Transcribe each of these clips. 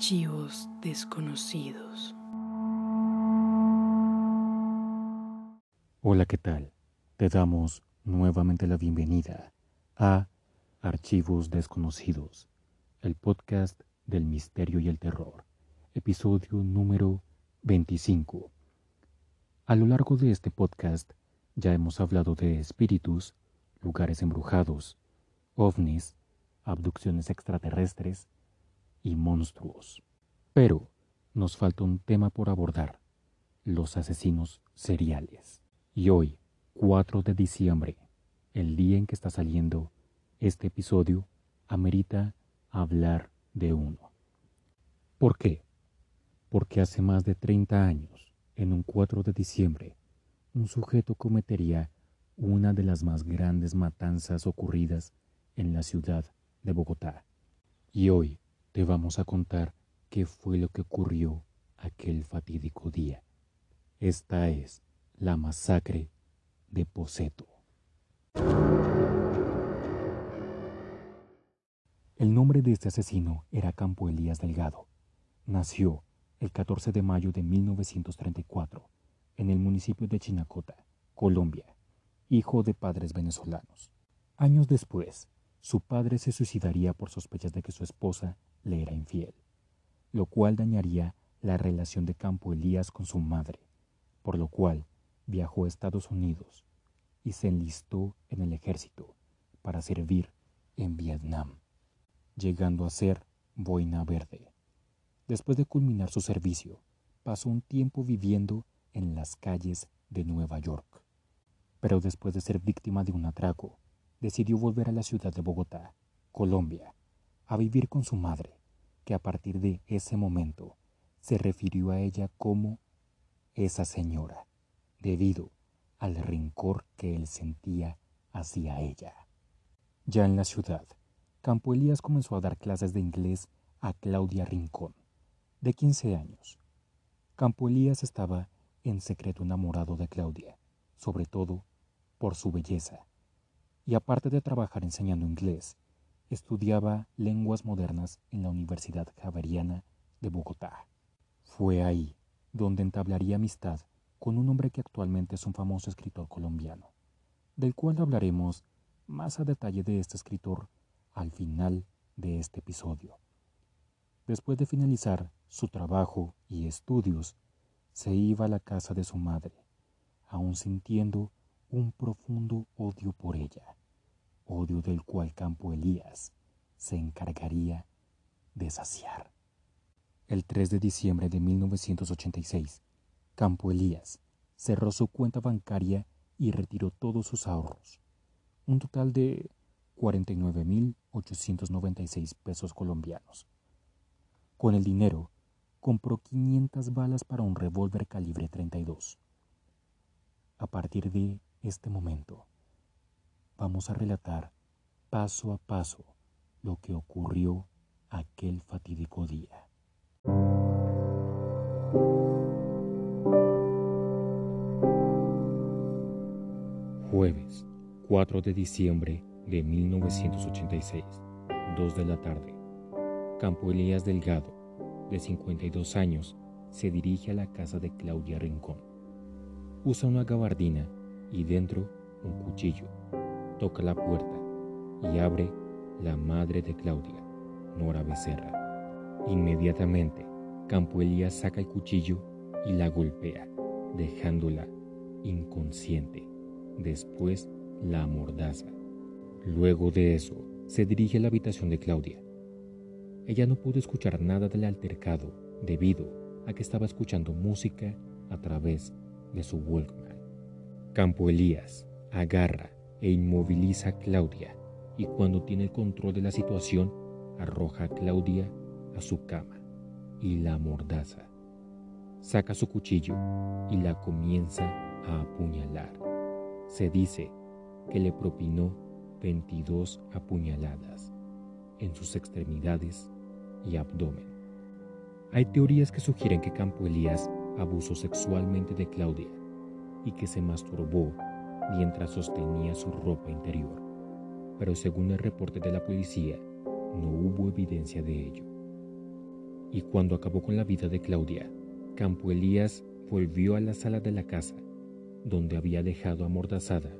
Archivos desconocidos. Hola, ¿qué tal? Te damos nuevamente la bienvenida a Archivos desconocidos, el podcast del misterio y el terror, episodio número 25. A lo largo de este podcast ya hemos hablado de espíritus, lugares embrujados, ovnis, abducciones extraterrestres, y monstruos. Pero nos falta un tema por abordar, los asesinos seriales. Y hoy, 4 de diciembre, el día en que está saliendo este episodio, amerita hablar de uno. ¿Por qué? Porque hace más de 30 años, en un 4 de diciembre, un sujeto cometería una de las más grandes matanzas ocurridas en la ciudad de Bogotá. Y hoy, te vamos a contar qué fue lo que ocurrió aquel fatídico día. Esta es la masacre de Poseto. El nombre de este asesino era Campo Elías Delgado. Nació el 14 de mayo de 1934 en el municipio de Chinacota, Colombia, hijo de padres venezolanos. Años después, su padre se suicidaría por sospechas de que su esposa le era infiel, lo cual dañaría la relación de Campo Elías con su madre, por lo cual viajó a Estados Unidos y se enlistó en el ejército para servir en Vietnam, llegando a ser boina verde. Después de culminar su servicio, pasó un tiempo viviendo en las calles de Nueva York. Pero después de ser víctima de un atraco, decidió volver a la ciudad de Bogotá, Colombia, a vivir con su madre, que a partir de ese momento se refirió a ella como esa señora, debido al rencor que él sentía hacia ella. Ya en la ciudad, Campo Elías comenzó a dar clases de inglés a Claudia Rincón, de 15 años. Campo Elías estaba en secreto enamorado de Claudia, sobre todo por su belleza, y aparte de trabajar enseñando inglés, estudiaba lenguas modernas en la Universidad Javeriana de Bogotá. Fue ahí donde entablaría amistad con un hombre que actualmente es un famoso escritor colombiano, del cual hablaremos más a detalle de este escritor al final de este episodio. Después de finalizar su trabajo y estudios, se iba a la casa de su madre, aún sintiendo un profundo odio por ella odio del cual Campo Elías se encargaría de saciar. El 3 de diciembre de 1986, Campo Elías cerró su cuenta bancaria y retiró todos sus ahorros, un total de 49.896 pesos colombianos. Con el dinero, compró 500 balas para un revólver calibre 32. A partir de este momento, vamos a relatar paso a paso lo que ocurrió aquel fatídico día. Jueves 4 de diciembre de 1986, 2 de la tarde. Campo Elías Delgado, de 52 años, se dirige a la casa de Claudia Rincón. Usa una gabardina y dentro un cuchillo toca la puerta y abre la madre de Claudia, Nora Becerra. Inmediatamente, Campo Elías saca el cuchillo y la golpea, dejándola inconsciente. Después la amordaza. Luego de eso, se dirige a la habitación de Claudia. Ella no pudo escuchar nada del altercado debido a que estaba escuchando música a través de su Walkman. Campo Elías agarra e inmoviliza a Claudia y cuando tiene el control de la situación arroja a Claudia a su cama y la amordaza. Saca su cuchillo y la comienza a apuñalar. Se dice que le propinó 22 apuñaladas en sus extremidades y abdomen. Hay teorías que sugieren que Campo Elías abusó sexualmente de Claudia y que se masturbó mientras sostenía su ropa interior, pero según el reporte de la policía, no hubo evidencia de ello. Y cuando acabó con la vida de Claudia, Campo Elías volvió a la sala de la casa donde había dejado amordazada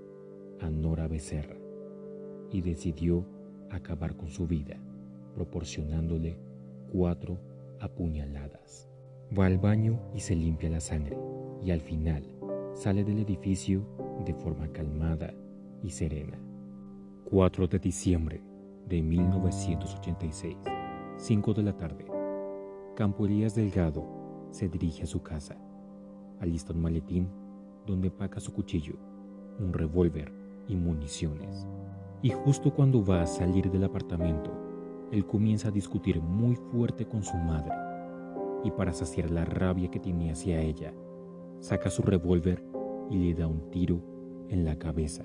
a Nora Becerra y decidió acabar con su vida, proporcionándole cuatro apuñaladas. Va al baño y se limpia la sangre y al final sale del edificio de forma calmada y serena. 4 de diciembre de 1986, 5 de la tarde. Campo Elías Delgado se dirige a su casa. Alista un maletín donde paga su cuchillo, un revólver y municiones. Y justo cuando va a salir del apartamento, él comienza a discutir muy fuerte con su madre. Y para saciar la rabia que tenía hacia ella, saca su revólver y le da un tiro en la cabeza.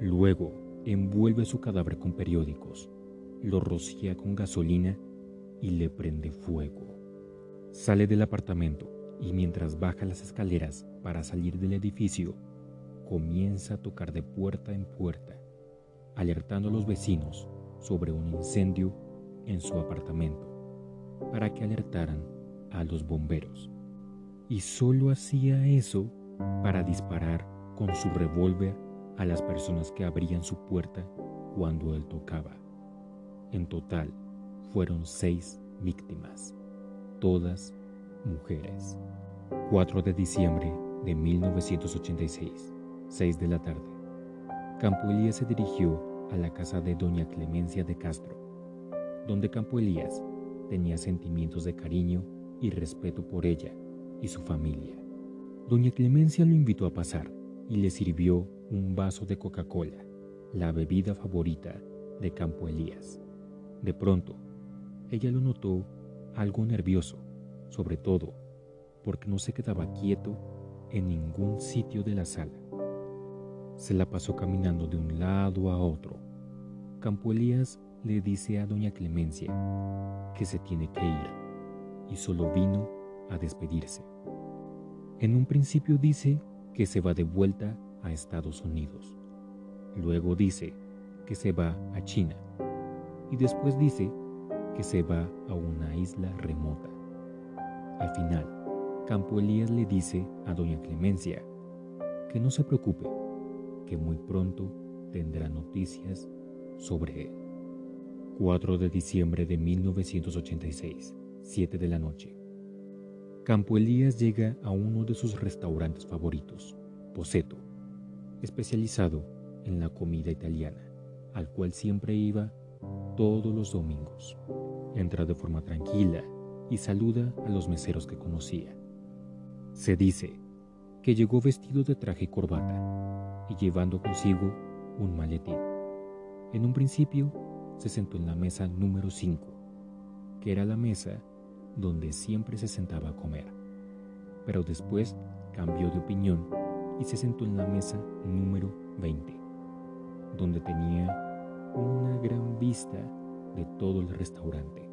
Luego envuelve su cadáver con periódicos, lo rocía con gasolina y le prende fuego. Sale del apartamento y mientras baja las escaleras para salir del edificio, comienza a tocar de puerta en puerta, alertando a los vecinos sobre un incendio en su apartamento para que alertaran a los bomberos. Y solo hacía eso para disparar con su revólver a las personas que abrían su puerta cuando él tocaba. En total, fueron seis víctimas, todas mujeres. 4 de diciembre de 1986, 6 de la tarde. Campo Elías se dirigió a la casa de doña Clemencia de Castro, donde Campo Elías tenía sentimientos de cariño y respeto por ella y su familia. Doña Clemencia lo invitó a pasar y le sirvió un vaso de Coca-Cola, la bebida favorita de Campo Elías. De pronto, ella lo notó algo nervioso, sobre todo porque no se quedaba quieto en ningún sitio de la sala. Se la pasó caminando de un lado a otro. Campo Elías le dice a doña Clemencia que se tiene que ir y solo vino a despedirse. En un principio dice que se va de vuelta a Estados Unidos. Luego dice que se va a China. Y después dice que se va a una isla remota. Al final, Campo Elías le dice a doña Clemencia que no se preocupe, que muy pronto tendrá noticias sobre él. 4 de diciembre de 1986, 7 de la noche. Campo Elías llega a uno de sus restaurantes favoritos, Poseto, especializado en la comida italiana, al cual siempre iba todos los domingos. Entra de forma tranquila y saluda a los meseros que conocía. Se dice que llegó vestido de traje y corbata y llevando consigo un maletín. En un principio se sentó en la mesa número 5, que era la mesa donde siempre se sentaba a comer, pero después cambió de opinión y se sentó en la mesa número 20, donde tenía una gran vista de todo el restaurante.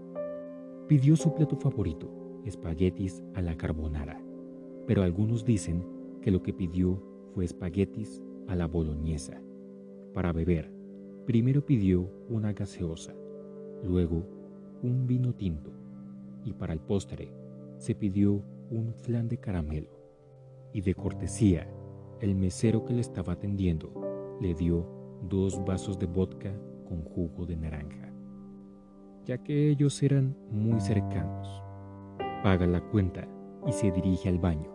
Pidió su plato favorito, espaguetis a la carbonara pero algunos dicen que lo que pidió fue espaguetis a la boloñesa. Para beber, primero pidió una gaseosa, luego un vino tinto y para el postre se pidió un flan de caramelo. Y de cortesía, el mesero que le estaba atendiendo le dio dos vasos de vodka con jugo de naranja, ya que ellos eran muy cercanos. Paga la cuenta y se dirige al baño.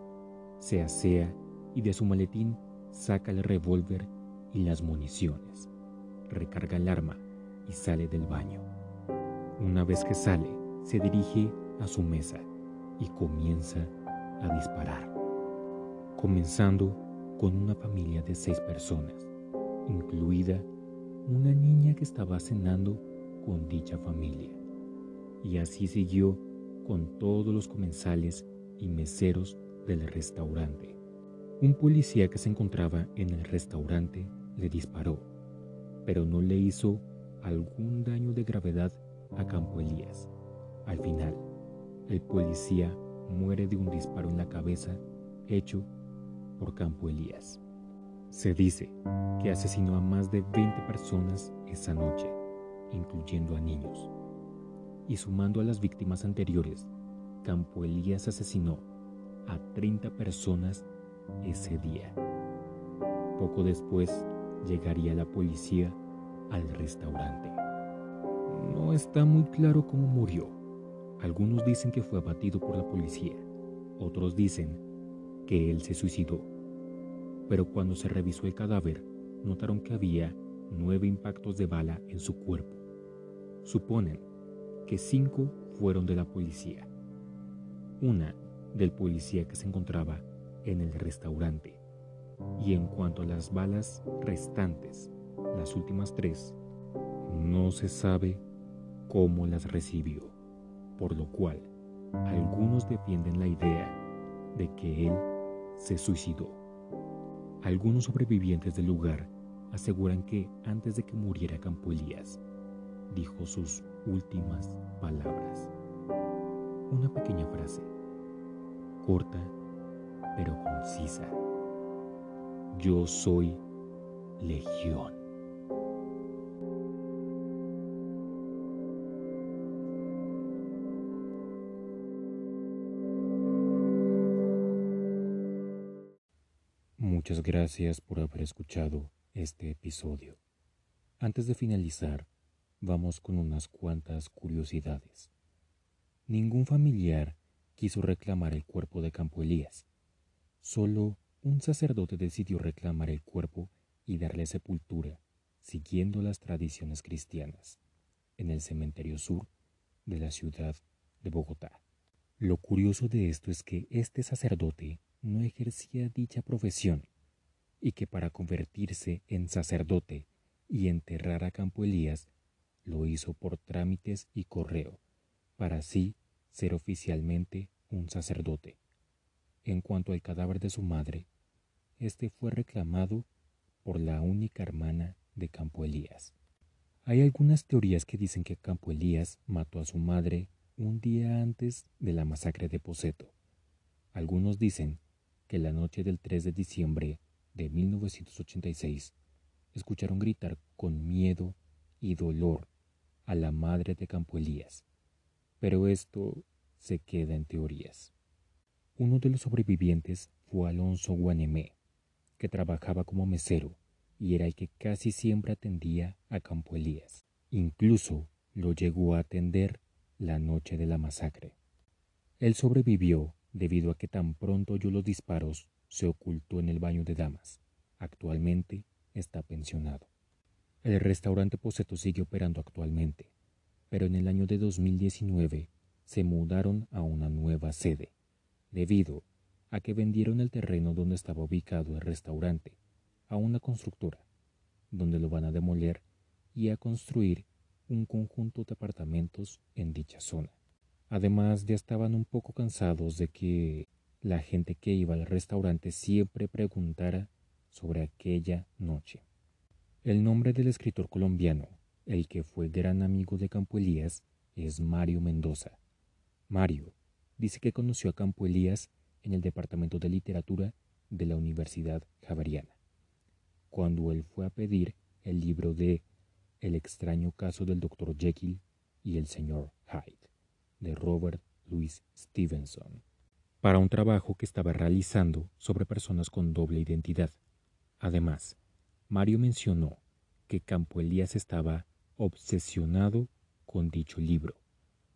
Se asea y de su maletín saca el revólver y las municiones. Recarga el arma y sale del baño. Una vez que sale, se dirige a su mesa y comienza a disparar, comenzando con una familia de seis personas, incluida una niña que estaba cenando con dicha familia. Y así siguió con todos los comensales y meseros del restaurante. Un policía que se encontraba en el restaurante le disparó, pero no le hizo algún daño de gravedad a Campo Elías. Al final, el policía muere de un disparo en la cabeza hecho por Campo Elías. Se dice que asesinó a más de 20 personas esa noche, incluyendo a niños. Y sumando a las víctimas anteriores, Campo Elías asesinó a 30 personas ese día. Poco después llegaría la policía al restaurante. No está muy claro cómo murió. Algunos dicen que fue abatido por la policía, otros dicen que él se suicidó. Pero cuando se revisó el cadáver, notaron que había nueve impactos de bala en su cuerpo. Suponen que cinco fueron de la policía. Una del policía que se encontraba en el restaurante. Y en cuanto a las balas restantes, las últimas tres, no se sabe cómo las recibió, por lo cual algunos defienden la idea de que él se suicidó. Algunos sobrevivientes del lugar aseguran que antes de que muriera Campo Elías, dijo sus últimas palabras. Una pequeña frase, corta pero concisa. Yo soy Legión. Muchas gracias por haber escuchado este episodio. Antes de finalizar, vamos con unas cuantas curiosidades. Ningún familiar quiso reclamar el cuerpo de Campo Elías. Solo un sacerdote decidió reclamar el cuerpo y darle sepultura, siguiendo las tradiciones cristianas, en el cementerio sur de la ciudad de Bogotá. Lo curioso de esto es que este sacerdote no ejercía dicha profesión, y que para convertirse en sacerdote y enterrar a Campo Elías lo hizo por trámites y correo, para así ser oficialmente un sacerdote. En cuanto al cadáver de su madre, este fue reclamado por la única hermana de Campo Elías. Hay algunas teorías que dicen que Campo Elías mató a su madre un día antes de la masacre de Poseto. Algunos dicen que la noche del 3 de diciembre de 1986 escucharon gritar con miedo y dolor a la madre de Campo Elías, pero esto se queda en teorías. Uno de los sobrevivientes fue Alonso Guanemé, que trabajaba como mesero y era el que casi siempre atendía a Campo Elías. Incluso lo llegó a atender la noche de la masacre. Él sobrevivió debido a que tan pronto oyó los disparos se ocultó en el baño de damas. Actualmente está pensionado. El restaurante Poseto sigue operando actualmente, pero en el año de 2019 se mudaron a una nueva sede, debido a que vendieron el terreno donde estaba ubicado el restaurante a una constructora, donde lo van a demoler y a construir un conjunto de apartamentos en dicha zona. Además ya estaban un poco cansados de que la gente que iba al restaurante siempre preguntara sobre aquella noche. El nombre del escritor colombiano, el que fue gran amigo de Campo Elías, es Mario Mendoza. Mario dice que conoció a Campo Elías en el Departamento de Literatura de la Universidad Javeriana, cuando él fue a pedir el libro de El extraño caso del Dr. Jekyll y el señor Hyde, de Robert Louis Stevenson para un trabajo que estaba realizando sobre personas con doble identidad. Además, Mario mencionó que Campo Elías estaba obsesionado con dicho libro,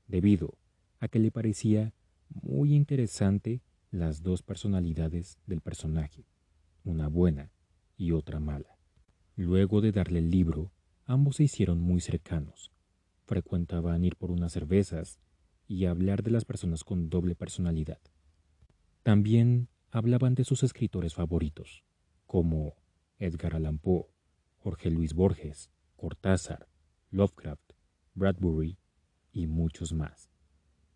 debido a que le parecía muy interesante las dos personalidades del personaje, una buena y otra mala. Luego de darle el libro, ambos se hicieron muy cercanos. Frecuentaban ir por unas cervezas y hablar de las personas con doble personalidad. También hablaban de sus escritores favoritos, como Edgar Allan Poe, Jorge Luis Borges, Cortázar, Lovecraft, Bradbury y muchos más,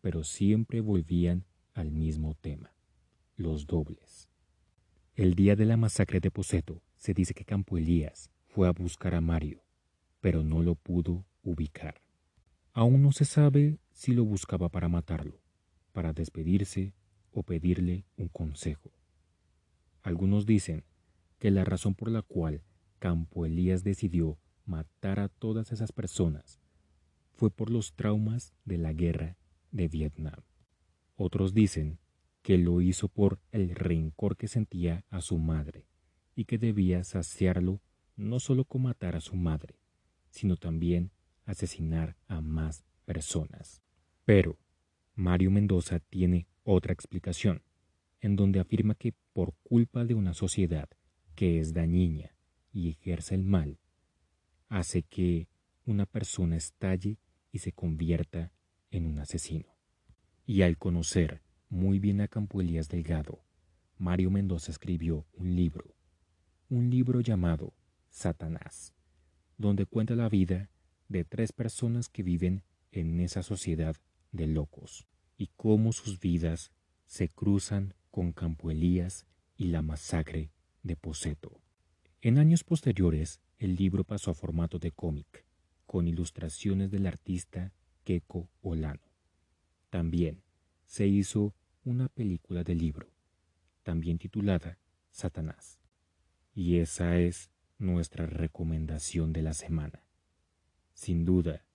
pero siempre volvían al mismo tema, los dobles. El día de la masacre de Poseto se dice que Campo Elías fue a buscar a Mario, pero no lo pudo ubicar. Aún no se sabe si lo buscaba para matarlo, para despedirse o pedirle un consejo. Algunos dicen que la razón por la cual Campo Elías decidió matar a todas esas personas fue por los traumas de la guerra de Vietnam. Otros dicen que lo hizo por el rencor que sentía a su madre y que debía saciarlo no solo con matar a su madre, sino también asesinar a más personas. Pero Mario Mendoza tiene otra explicación, en donde afirma que por culpa de una sociedad que es dañina y ejerce el mal, hace que una persona estalle y se convierta en un asesino. Y al conocer muy bien a Campo Elías Delgado, Mario Mendoza escribió un libro, un libro llamado Satanás, donde cuenta la vida de tres personas que viven en esa sociedad de locos y cómo sus vidas se cruzan con Campo Elías y la masacre de Poseto. En años posteriores, el libro pasó a formato de cómic, con ilustraciones del artista Keiko Olano. También se hizo una película del libro, también titulada Satanás. Y esa es nuestra recomendación de la semana. Sin duda,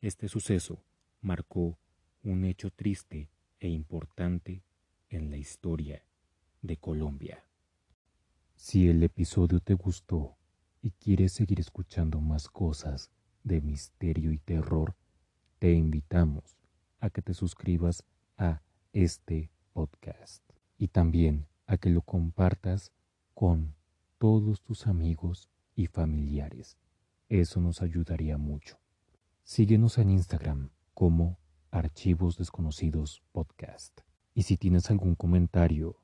este suceso marcó un hecho triste e importante en la historia de Colombia. Si el episodio te gustó y quieres seguir escuchando más cosas de misterio y terror, te invitamos a que te suscribas a este podcast y también a que lo compartas con todos tus amigos y familiares. Eso nos ayudaría mucho. Síguenos en Instagram como Archivos Desconocidos Podcast. Y si tienes algún comentario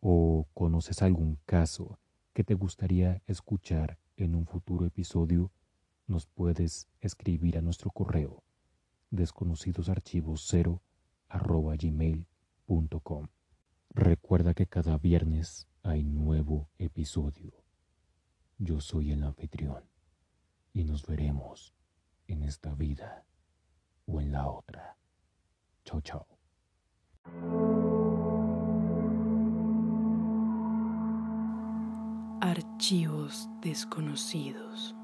o conoces algún caso que te gustaría escuchar en un futuro episodio, nos puedes escribir a nuestro correo desconocidos0 gmail.com. Recuerda que cada viernes hay nuevo episodio. Yo soy el anfitrión y nos veremos en esta vida o en la otra. Chao, chao. Archivos desconocidos.